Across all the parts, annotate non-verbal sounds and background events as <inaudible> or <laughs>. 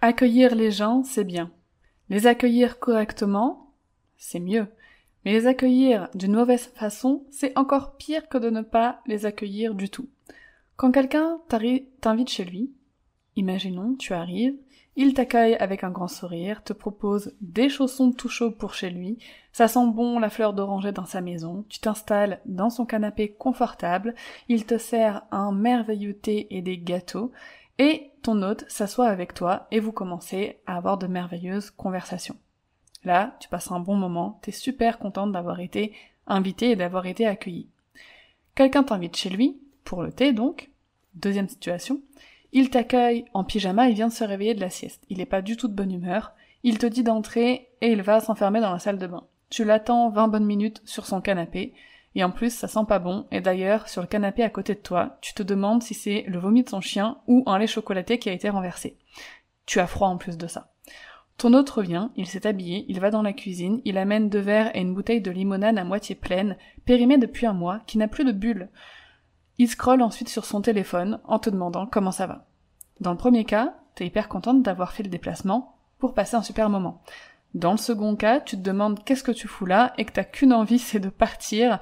Accueillir les gens, c'est bien. Les accueillir correctement, c'est mieux. Mais les accueillir d'une mauvaise façon, c'est encore pire que de ne pas les accueillir du tout. Quand quelqu'un t'invite chez lui, imaginons, tu arrives, il t'accueille avec un grand sourire, te propose des chaussons tout chauds pour chez lui, ça sent bon la fleur d'oranger dans sa maison, tu t'installes dans son canapé confortable, il te sert un merveilleux thé et des gâteaux, et hôte s'assoit avec toi et vous commencez à avoir de merveilleuses conversations. Là, tu passes un bon moment, t'es super contente d'avoir été invité et d'avoir été accueilli. Quelqu'un t'invite chez lui, pour le thé donc, deuxième situation, il t'accueille en pyjama, il vient de se réveiller de la sieste, il n'est pas du tout de bonne humeur, il te dit d'entrer et il va s'enfermer dans la salle de bain. Tu l'attends 20 bonnes minutes sur son canapé, et en plus ça sent pas bon, et d'ailleurs sur le canapé à côté de toi, tu te demandes si c'est le vomi de son chien ou un lait chocolaté qui a été renversé. Tu as froid en plus de ça. Ton hôte revient, il s'est habillé, il va dans la cuisine, il amène deux verres et une bouteille de limonade à moitié pleine, périmée depuis un mois, qui n'a plus de bulles. Il scrolle ensuite sur son téléphone en te demandant comment ça va. Dans le premier cas, t'es hyper contente d'avoir fait le déplacement pour passer un super moment. Dans le second cas, tu te demandes qu'est-ce que tu fous là et que t'as qu'une envie, <laughs> c'est de partir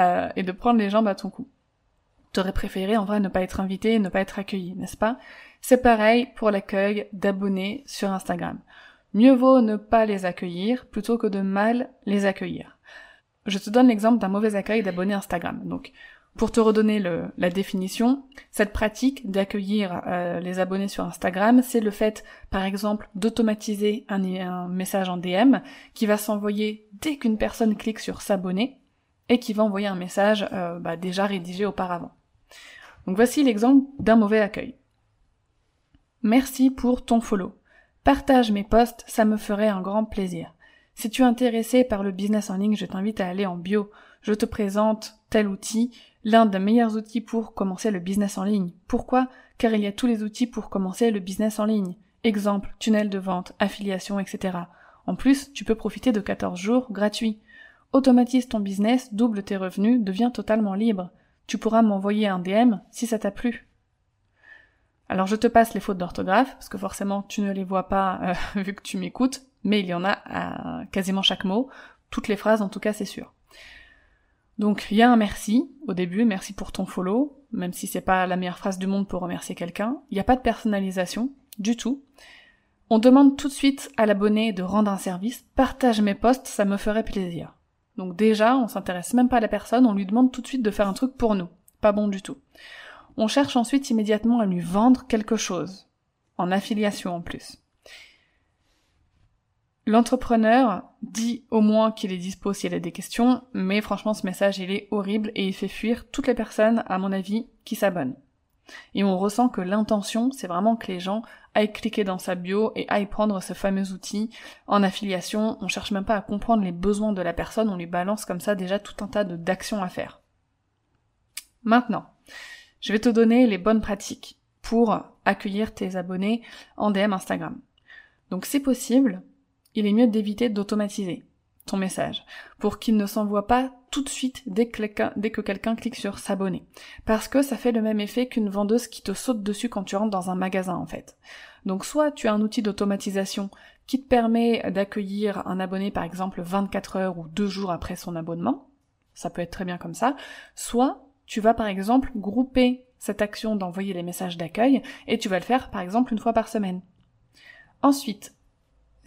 euh, et de prendre les jambes à ton cou. T'aurais préféré en vrai ne pas être invité et ne pas être accueilli, n'est-ce pas? C'est pareil pour l'accueil d'abonnés sur Instagram. Mieux vaut ne pas les accueillir plutôt que de mal les accueillir. Je te donne l'exemple d'un mauvais accueil d'abonnés Instagram. Donc, pour te redonner la définition, cette pratique d'accueillir euh, les abonnés sur Instagram, c'est le fait, par exemple, d'automatiser un, message en DM qui va s'envoyer dès qu'une personne clique sur s'abonner et qui va envoyer un message euh, bah, déjà rédigé auparavant. Donc voici l'exemple d'un mauvais accueil. Merci pour ton follow. Partage mes posts, ça me ferait un grand plaisir. Si tu es intéressé par le business en ligne, je t'invite à aller en bio. Je te présente tel outil, l'un des meilleurs outils pour commencer le business en ligne. Pourquoi? Car il y a tous les outils pour commencer le business en ligne. Exemple, tunnel de vente, affiliation, etc. En plus, tu peux profiter de 14 jours gratuits. Automatise ton business, double tes revenus, deviens totalement libre. Tu pourras m'envoyer un DM si ça t'a plu. Alors je te passe les fautes d'orthographe, parce que forcément tu ne les vois pas euh, <laughs> vu que tu m'écoutes, mais il y en a à quasiment chaque mot, toutes les phrases en tout cas c'est sûr. Donc il y a un merci au début, merci pour ton follow, même si c'est pas la meilleure phrase du monde pour remercier quelqu'un. Il n'y a pas de personnalisation du tout. On demande tout de suite à l'abonné de rendre un service, partage mes posts, ça me ferait plaisir. Donc déjà, on s'intéresse même pas à la personne, on lui demande tout de suite de faire un truc pour nous. Pas bon du tout. On cherche ensuite immédiatement à lui vendre quelque chose, en affiliation en plus. L'entrepreneur dit au moins qu'il est dispo s'il a des questions, mais franchement ce message il est horrible et il fait fuir toutes les personnes, à mon avis, qui s'abonnent. Et on ressent que l'intention, c'est vraiment que les gens aillent cliquer dans sa bio et aillent prendre ce fameux outil en affiliation. On cherche même pas à comprendre les besoins de la personne, on lui balance comme ça déjà tout un tas d'actions à faire. Maintenant, je vais te donner les bonnes pratiques pour accueillir tes abonnés en DM Instagram. Donc si possible, il est mieux d'éviter d'automatiser ton message pour qu'il ne s'envoie pas tout de suite dès que, quelqu'un clique sur s'abonner. Parce que ça fait le même effet qu'une vendeuse qui te saute dessus quand tu rentres dans un magasin en fait. Donc soit tu as un outil d'automatisation qui te permet d'accueillir un abonné par exemple 24 heures ou 2 jours après son abonnement, ça peut être très bien comme ça, soit tu vas par exemple grouper cette action d'envoyer les messages d'accueil et tu vas le faire par exemple une fois par semaine. Ensuite,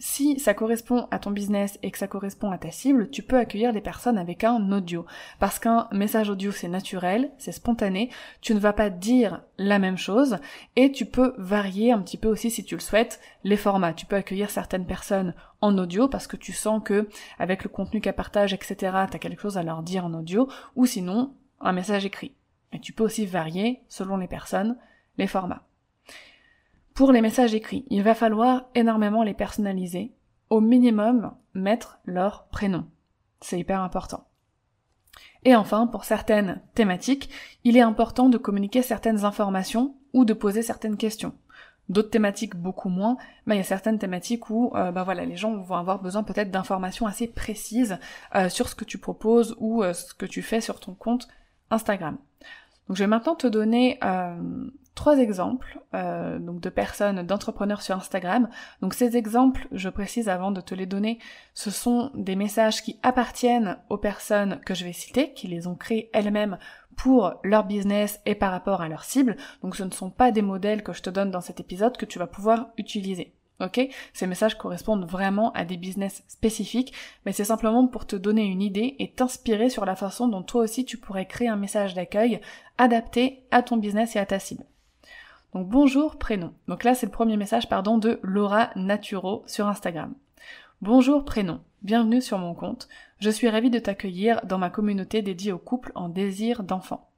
si ça correspond à ton business et que ça correspond à ta cible, tu peux accueillir les personnes avec un audio. Parce qu'un message audio c'est naturel, c'est spontané, tu ne vas pas dire la même chose et tu peux varier un petit peu aussi si tu le souhaites les formats. Tu peux accueillir certaines personnes en audio parce que tu sens que avec le contenu qu'elles partagent, etc., t'as quelque chose à leur dire en audio ou sinon un message écrit. Et tu peux aussi varier, selon les personnes, les formats. Pour les messages écrits, il va falloir énormément les personnaliser, au minimum mettre leur prénom. C'est hyper important. Et enfin, pour certaines thématiques, il est important de communiquer certaines informations ou de poser certaines questions. D'autres thématiques beaucoup moins, mais il y a certaines thématiques où euh, bah voilà, les gens vont avoir besoin peut-être d'informations assez précises euh, sur ce que tu proposes ou euh, ce que tu fais sur ton compte Instagram. Donc je vais maintenant te donner trois exemples euh, donc de personnes, d'entrepreneurs sur Instagram. Donc ces exemples, je précise avant de te les donner, ce sont des messages qui appartiennent aux personnes que je vais citer, qui les ont créés elles-mêmes pour leur business et par rapport à leur cible. Donc ce ne sont pas des modèles que je te donne dans cet épisode que tu vas pouvoir utiliser. Ok? Ces messages correspondent vraiment à des business spécifiques, mais c'est simplement pour te donner une idée et t'inspirer sur la façon dont toi aussi tu pourrais créer un message d'accueil adapté à ton business et à ta cible. Donc bonjour prénom. Donc là c'est le premier message pardon de Laura Naturo sur Instagram. Bonjour prénom. Bienvenue sur mon compte. Je suis ravie de t'accueillir dans ma communauté dédiée aux couples en désir d'enfants.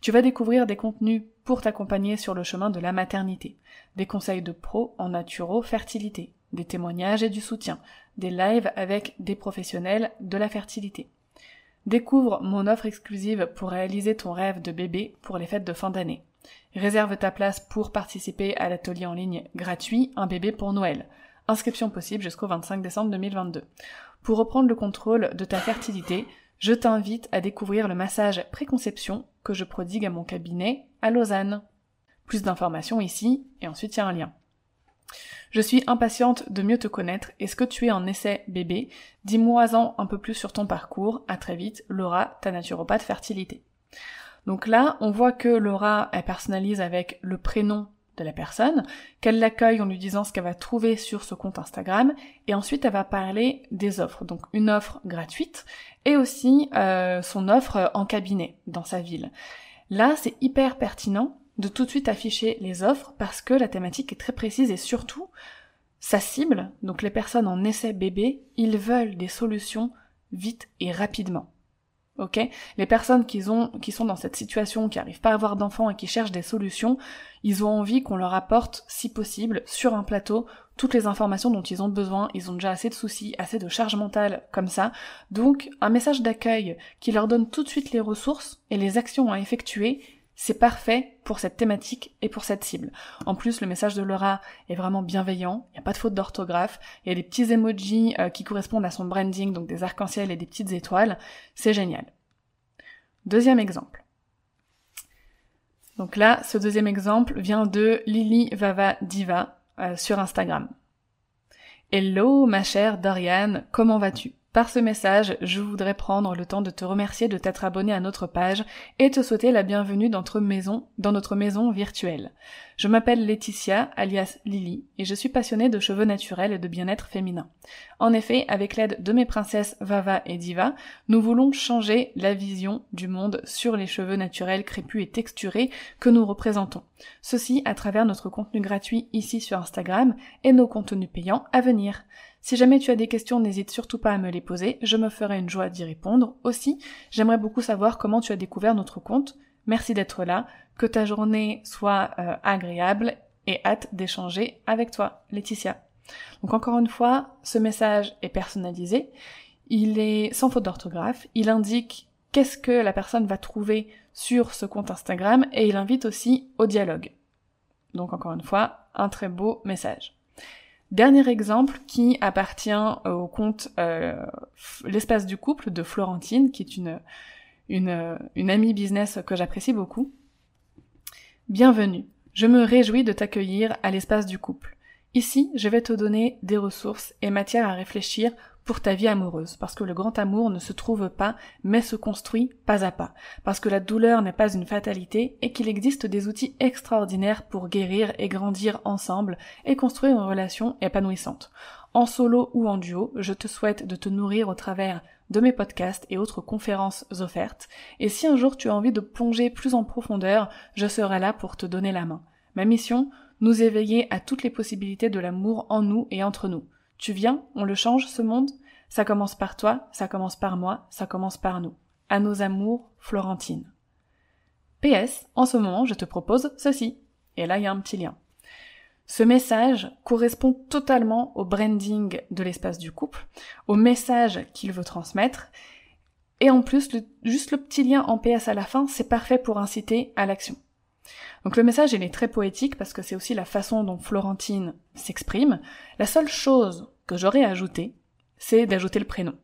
Tu vas découvrir des contenus pour t'accompagner sur le chemin de la maternité, des conseils de pro en naturo fertilité, des témoignages et du soutien, des lives avec des professionnels de la fertilité. Découvre mon offre exclusive pour réaliser ton rêve de bébé pour les fêtes de fin d'année. Réserve ta place pour participer à l'atelier en ligne gratuit Un bébé pour Noël. Inscription possible jusqu'au 25 décembre 2022. Pour reprendre le contrôle de ta fertilité, je t'invite à découvrir le massage préconception que je prodigue à mon cabinet à Lausanne. Plus d'informations ici, et ensuite il y a un lien. Je suis impatiente de mieux te connaître. Est-ce que tu es en essai bébé? Dis-moi-en un peu plus sur ton parcours. À très vite, Laura, ta naturopathe fertilité. Donc là, on voit que Laura, elle personnalise avec le prénom de la personne, qu'elle l'accueille en lui disant ce qu'elle va trouver sur ce compte Instagram, et ensuite elle va parler des offres, donc une offre gratuite, et aussi euh, son offre en cabinet dans sa ville. Là, c'est hyper pertinent de tout de suite afficher les offres parce que la thématique est très précise et surtout, sa cible, donc les personnes en essai bébé, ils veulent des solutions vite et rapidement. Ok? Les personnes qui, ont, qui sont dans cette situation, qui n'arrivent pas à avoir d'enfants et qui cherchent des solutions, ils ont envie qu'on leur apporte, si possible, sur un plateau, toutes les informations dont ils ont besoin. Ils ont déjà assez de soucis, assez de charge mentale comme ça. Donc, un message d'accueil qui leur donne tout de suite les ressources et les actions à effectuer, c'est parfait pour cette thématique et pour cette cible. En plus, le message de Laura est vraiment bienveillant, il n'y a pas de faute d'orthographe, il y a des petits emojis euh, qui correspondent à son branding, donc des arcs-en-ciel et des petites étoiles, c'est génial. Deuxième exemple. Donc là, ce deuxième exemple vient de Lily Vava Diva euh, sur Instagram. Hello ma chère Dorian, comment vas-tu? Par ce message, je voudrais prendre le temps de te remercier de t'être abonné à notre page et te souhaiter la bienvenue dans notre maison, dans notre maison virtuelle. Je m'appelle Laetitia, alias Lily, et je suis passionnée de cheveux naturels et de bien-être féminin. En effet, avec l'aide de mes princesses Vava et Diva, nous voulons changer la vision du monde sur les cheveux naturels crépus et texturés que nous représentons. Ceci à travers notre contenu gratuit ici sur Instagram et nos contenus payants à venir. Si jamais tu as des questions, n'hésite surtout pas à me les poser, je me ferai une joie d'y répondre. Aussi, j'aimerais beaucoup savoir comment tu as découvert notre compte. Merci d'être là, que ta journée soit euh, agréable et hâte d'échanger avec toi, Laetitia. Donc encore une fois, ce message est personnalisé, il est sans faute d'orthographe, il indique qu'est-ce que la personne va trouver sur ce compte Instagram et il invite aussi au dialogue. Donc encore une fois, un très beau message. Dernier exemple qui appartient au compte euh, L'espace du couple de Florentine, qui est une, une, une amie business que j'apprécie beaucoup. Bienvenue, je me réjouis de t'accueillir à l'espace du couple. Ici, je vais te donner des ressources et matières à réfléchir pour ta vie amoureuse, parce que le grand amour ne se trouve pas, mais se construit pas à pas, parce que la douleur n'est pas une fatalité et qu'il existe des outils extraordinaires pour guérir et grandir ensemble et construire une relation épanouissante. En solo ou en duo, je te souhaite de te nourrir au travers de mes podcasts et autres conférences offertes, et si un jour tu as envie de plonger plus en profondeur, je serai là pour te donner la main. Ma mission, nous éveiller à toutes les possibilités de l'amour en nous et entre nous. Tu viens, on le change ce monde? Ça commence par toi, ça commence par moi, ça commence par nous. À nos amours, Florentine. PS, en ce moment, je te propose ceci. Et là, il y a un petit lien. Ce message correspond totalement au branding de l'espace du couple, au message qu'il veut transmettre, et en plus, juste le petit lien en PS à la fin, c'est parfait pour inciter à l'action. Donc le message, il est très poétique parce que c'est aussi la façon dont Florentine s'exprime. La seule chose que j'aurais ajouté, c'est d'ajouter le prénom.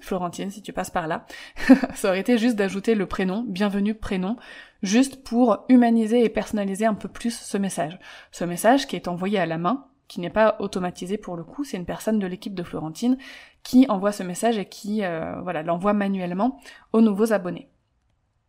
Florentine, si tu passes par là, <laughs> ça aurait été juste d'ajouter le prénom, bienvenue prénom, juste pour humaniser et personnaliser un peu plus ce message. Ce message qui est envoyé à la main, qui n'est pas automatisé pour le coup, c'est une personne de l'équipe de Florentine qui envoie ce message et qui euh, voilà l'envoie manuellement aux nouveaux abonnés.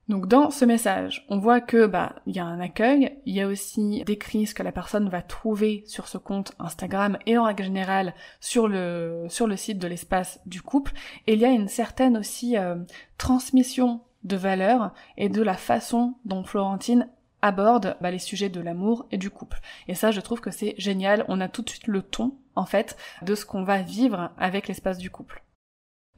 Donc dans ce message, on voit que bah il y a un accueil, il y a aussi décrit ce que la personne va trouver sur ce compte Instagram et en règle générale sur le sur le site de l'espace du couple et il y a une certaine aussi euh, transmission de valeurs et de la façon dont Florentine aborde bah, les sujets de l'amour et du couple. Et ça, je trouve que c'est génial. On a tout de suite le ton, en fait, de ce qu'on va vivre avec l'espace du couple.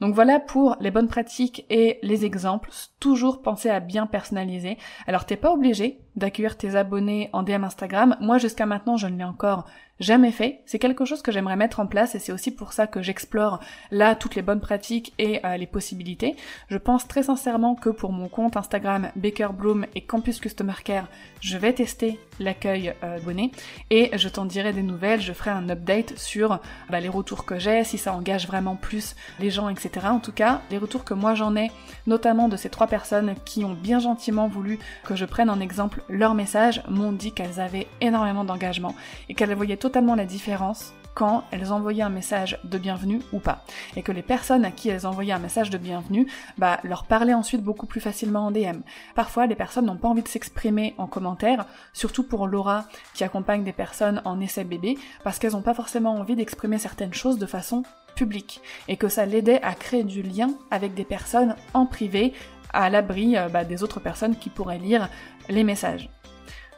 Donc voilà pour les bonnes pratiques et les exemples. Toujours penser à bien personnaliser. Alors t'es pas obligé d'accueillir tes abonnés en DM Instagram. Moi jusqu'à maintenant je ne l'ai encore jamais fait. C'est quelque chose que j'aimerais mettre en place et c'est aussi pour ça que j'explore là toutes les bonnes pratiques et euh, les possibilités. Je pense très sincèrement que pour mon compte Instagram Baker Bloom et Campus Customer Care, je vais tester l'accueil euh, abonné et je t'en dirai des nouvelles. Je ferai un update sur bah, les retours que j'ai, si ça engage vraiment plus les gens, etc. En tout cas, les retours que moi j'en ai, notamment de ces trois personnes qui ont bien gentiment voulu que je prenne en exemple leur message, m'ont dit qu'elles avaient énormément d'engagement et qu'elles voyaient totalement la différence quand elles envoyaient un message de bienvenue ou pas. Et que les personnes à qui elles envoyaient un message de bienvenue, bah, leur parlaient ensuite beaucoup plus facilement en DM. Parfois, les personnes n'ont pas envie de s'exprimer en commentaire, surtout pour Laura qui accompagne des personnes en essai bébé, parce qu'elles n'ont pas forcément envie d'exprimer certaines choses de façon publique. Et que ça l'aidait à créer du lien avec des personnes en privé, à l'abri euh, bah, des autres personnes qui pourraient lire les messages.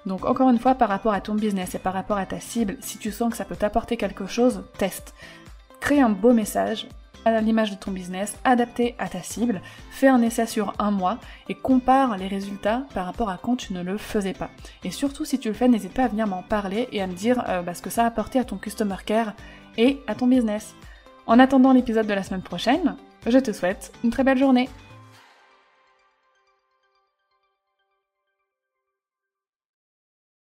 Donc encore une fois, par rapport à ton business et par rapport à ta cible, si tu sens que ça peut t'apporter quelque chose, teste. Crée un beau message à l'image de ton business, adapté à ta cible, fais un essai sur un mois et compare les résultats par rapport à quand tu ne le faisais pas. Et surtout si tu le fais, n'hésite pas à venir m'en parler et à me dire euh, bah, ce que ça a apporté à ton customer care et à ton business. En attendant l'épisode de la semaine prochaine, je te souhaite une très belle journée.